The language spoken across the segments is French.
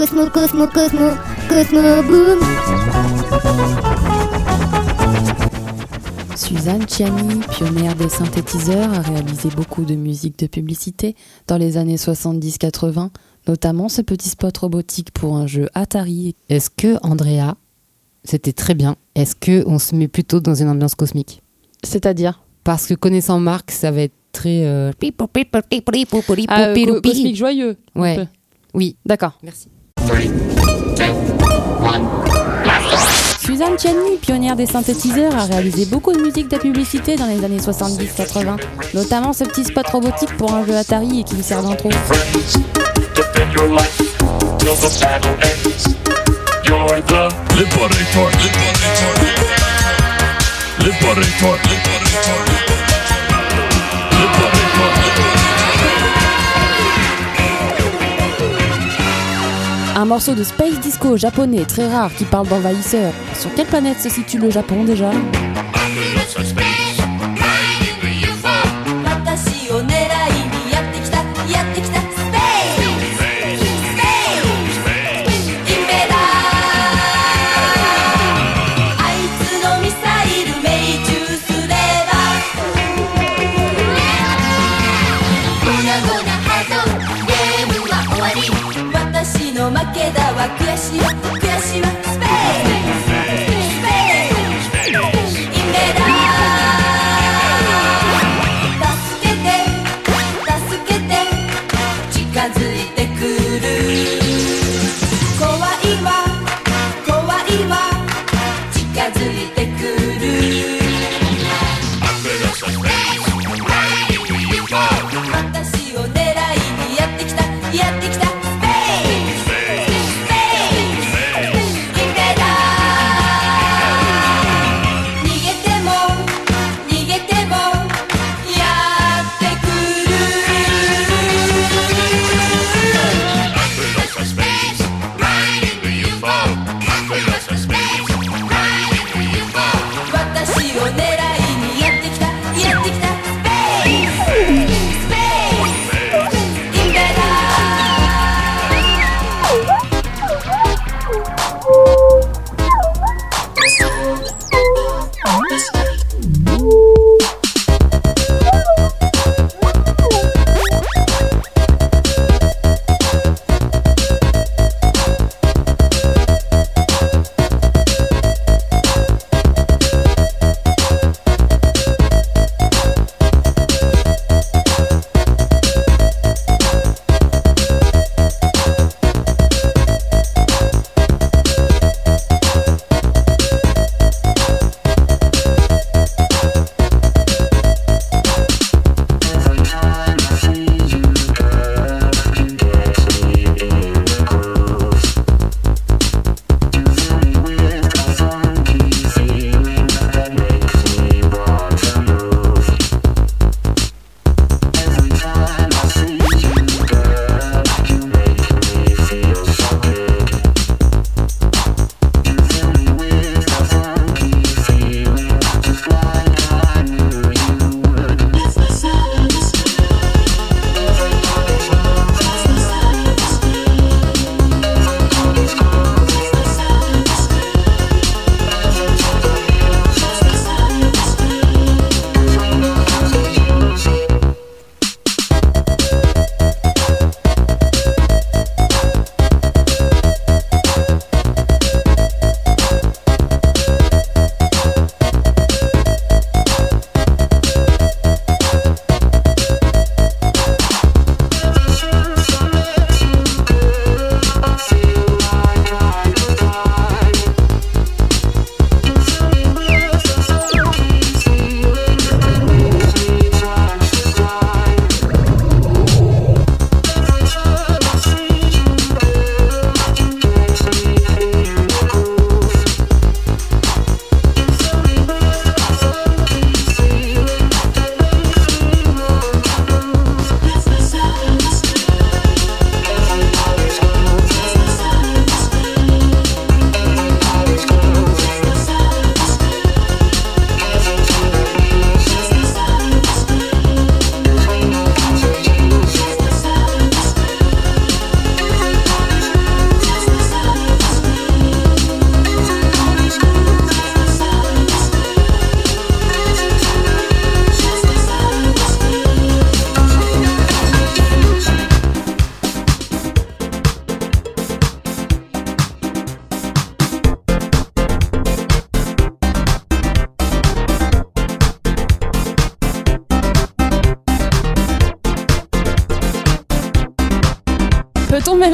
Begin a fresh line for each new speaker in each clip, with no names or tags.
Cosmo, Cosmo, Cosmo, Cosmo, boom.
Suzanne Chiani, pionnière des synthétiseurs, a réalisé beaucoup de musique de publicité dans les années 70-80, notamment ce petit spot robotique pour un jeu Atari.
Est-ce que, Andrea, c'était très bien, est-ce que on se met plutôt dans une ambiance cosmique?
C'est-à-dire?
Parce que connaissant Marc, ça va être très... euh,
Ah, euh, co- Cosmique joyeux.
Ouais. Oui,
D'accord.
merci.
Suzanne Chiani, pionnière des synthétiseurs, a réalisé beaucoup de musique de publicité dans les années 70-80, notamment ce petit spot robotique pour un jeu Atari et qui me sert d'intro. Un morceau de space disco japonais très rare qui parle d'envahisseurs. Sur quelle planète se situe le Japon déjà?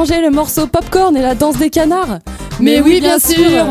Mélanger le morceau popcorn et la danse des canards
Mais oui, bien sûr.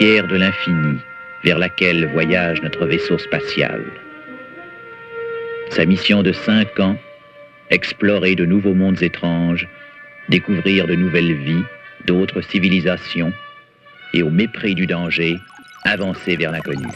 De l'infini, vers laquelle voyage notre vaisseau spatial. Sa mission de cinq ans, explorer de nouveaux mondes étranges, découvrir de nouvelles vies, d'autres civilisations, et au mépris du danger, avancer vers l'inconnu.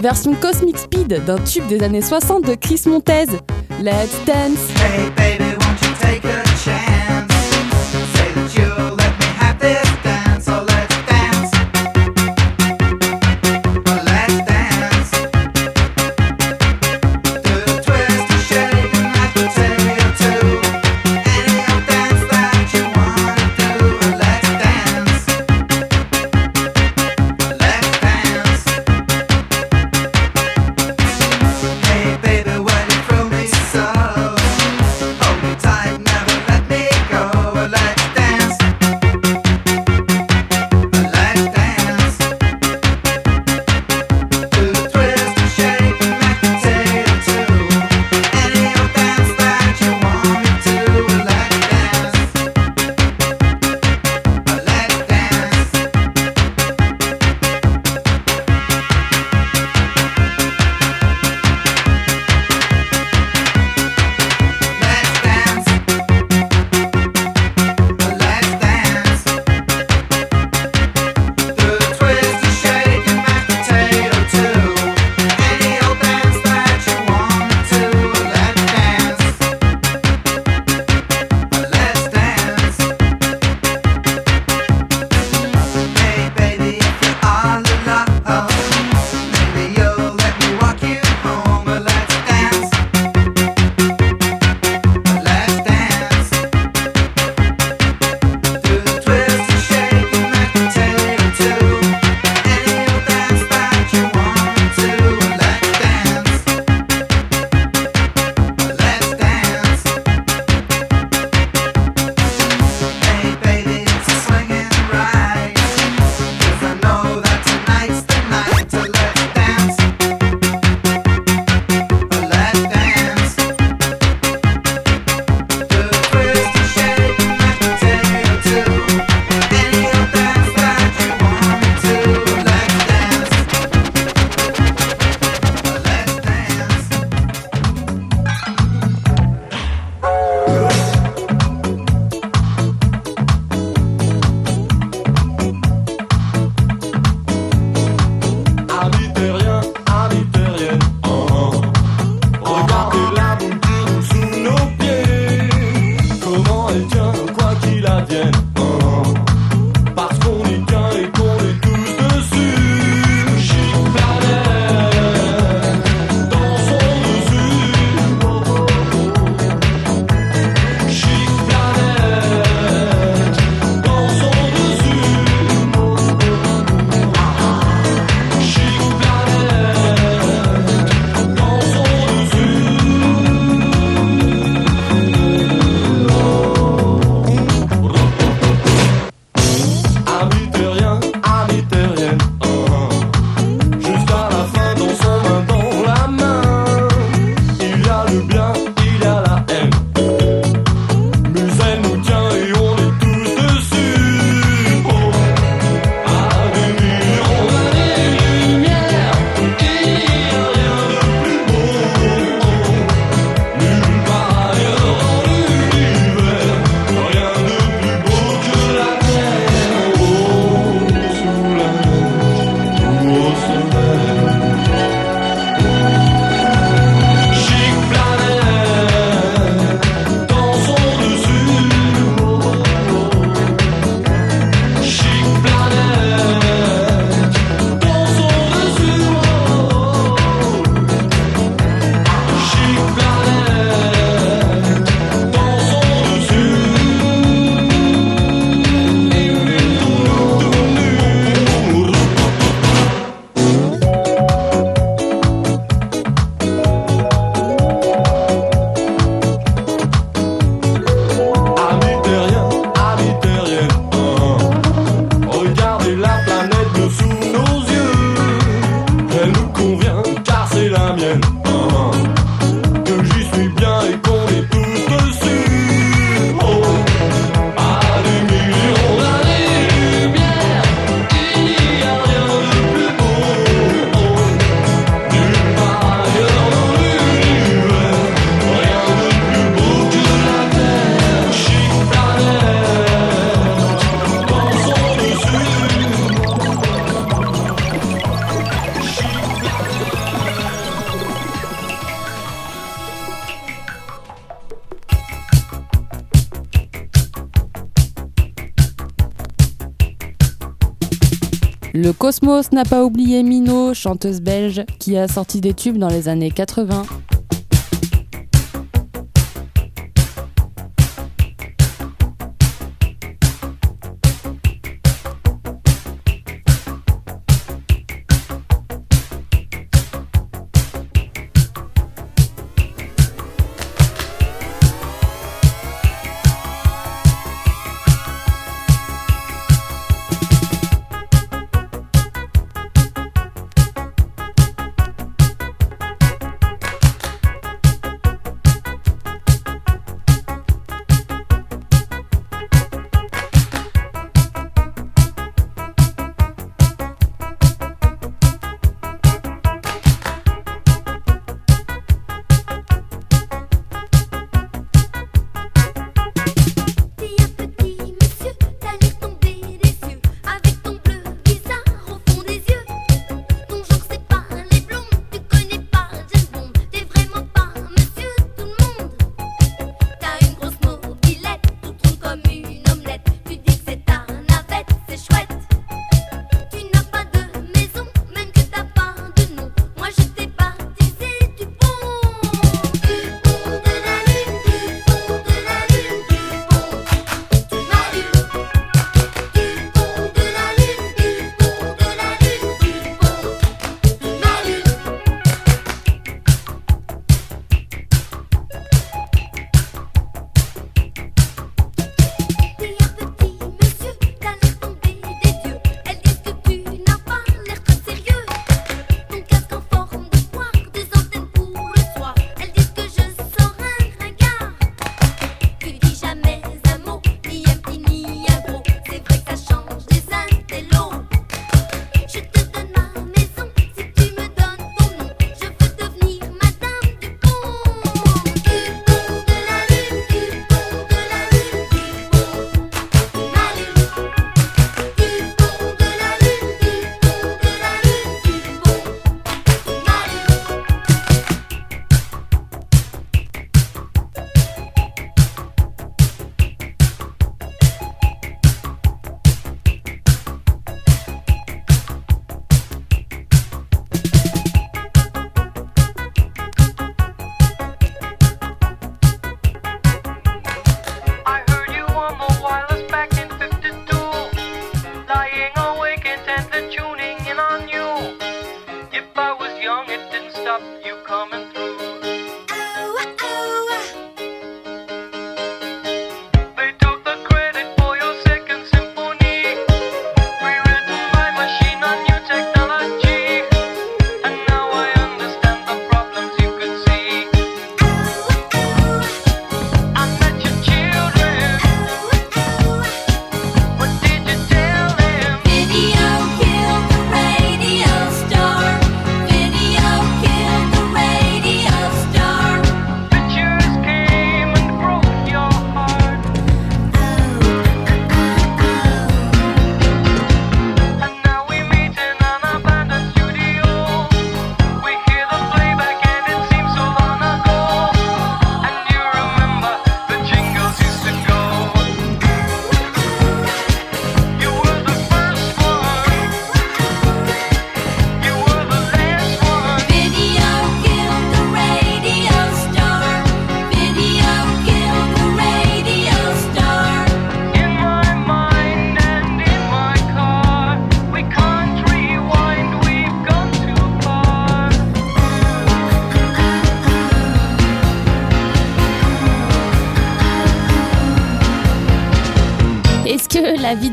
version Cosmic Speed d'un tube des années 60 de Chris Montez. Let's dance.
Le Cosmos n'a pas oublié Mino, chanteuse belge, qui a sorti des tubes dans les années 80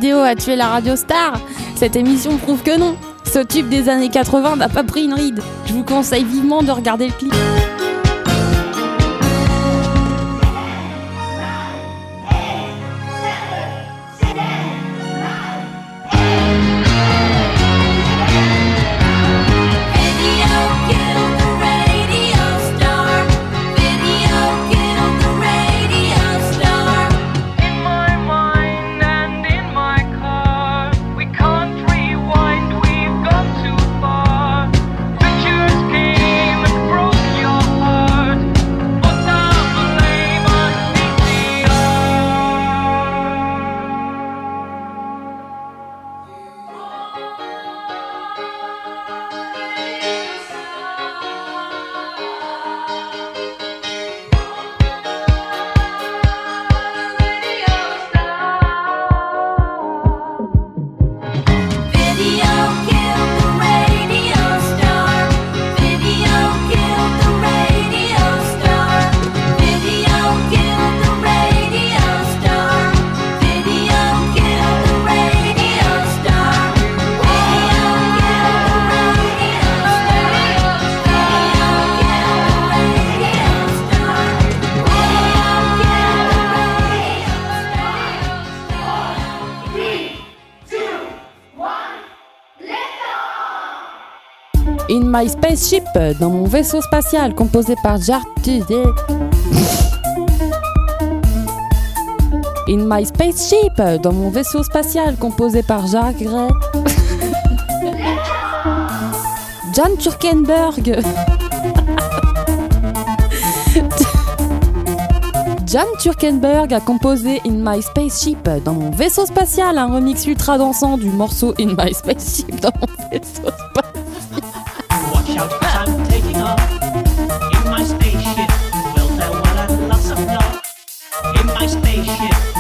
a tué la radio star, cette émission prouve que non. Ce tube des années 80 n'a pas pris une ride. Je vous conseille vivement de regarder le clip.
My
Spaceship, dans mon vaisseau spatial, composé par Jart. In My Spaceship, dans mon vaisseau spatial, composé par Jacques Gray. Jan Turkenberg. Jan Turkenberg a composé In My Spaceship dans mon vaisseau spatial, un remix ultra dansant du morceau In My Spaceship dans mon vaisseau spatial.
My spaceship.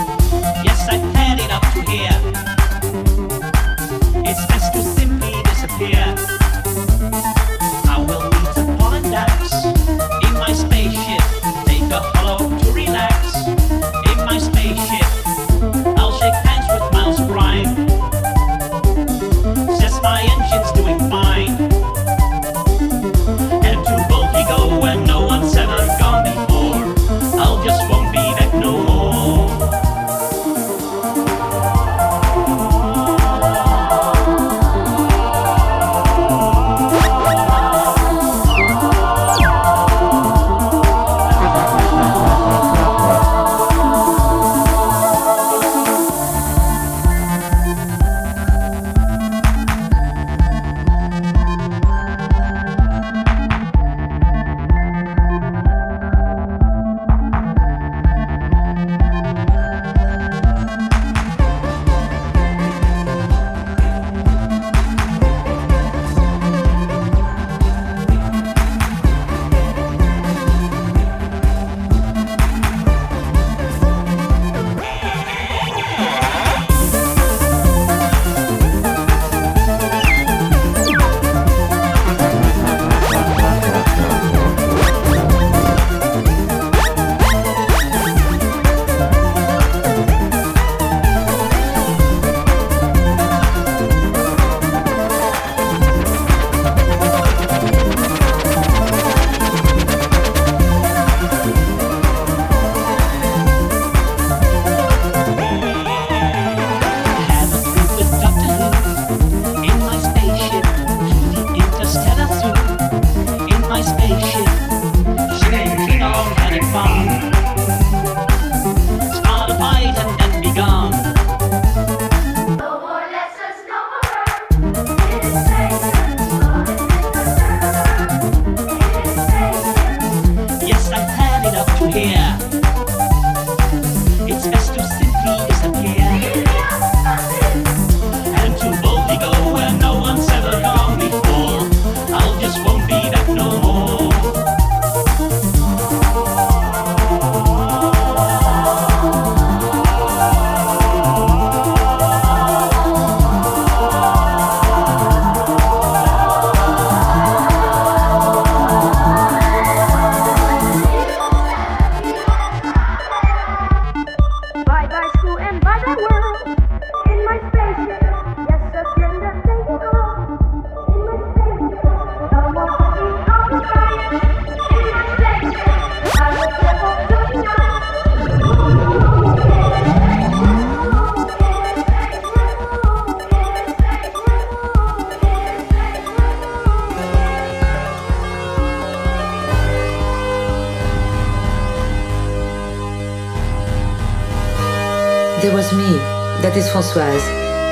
That is Françoise,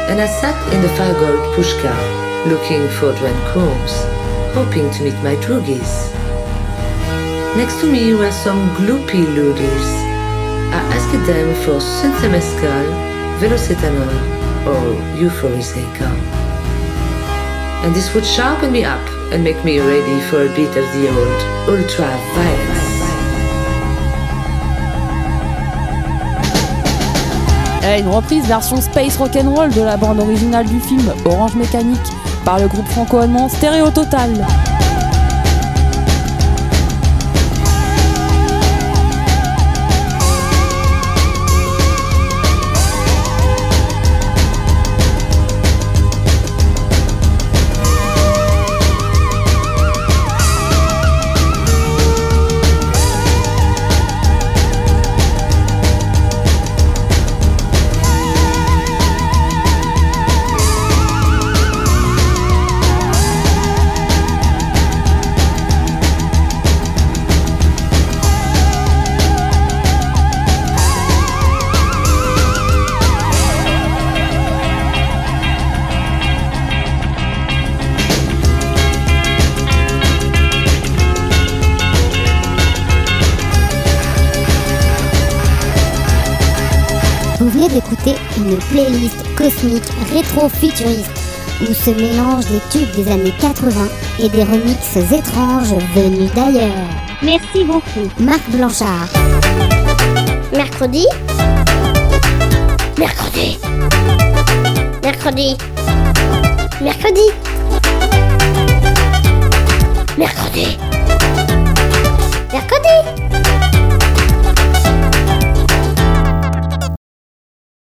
and I sat in the Fargold pushka, looking for Combs, hoping to meet my droogies. Next to me were some gloopy loodies. I asked them for Synthemescal, Velocetanol, or Euphoriseca. And this would sharpen me up and make me ready for a bit of the old ultra-violence.
Une reprise version space rock'n'roll de la bande originale du film Orange Mécanique par le groupe franco-allemand Stéréo Total.
Cosmique rétro-futuriste où se mélangent des tubes des années 80 et des remixes étranges venus d'ailleurs.
Merci beaucoup.
Marc Blanchard.
Mercredi Mercredi Mercredi Mercredi Mercredi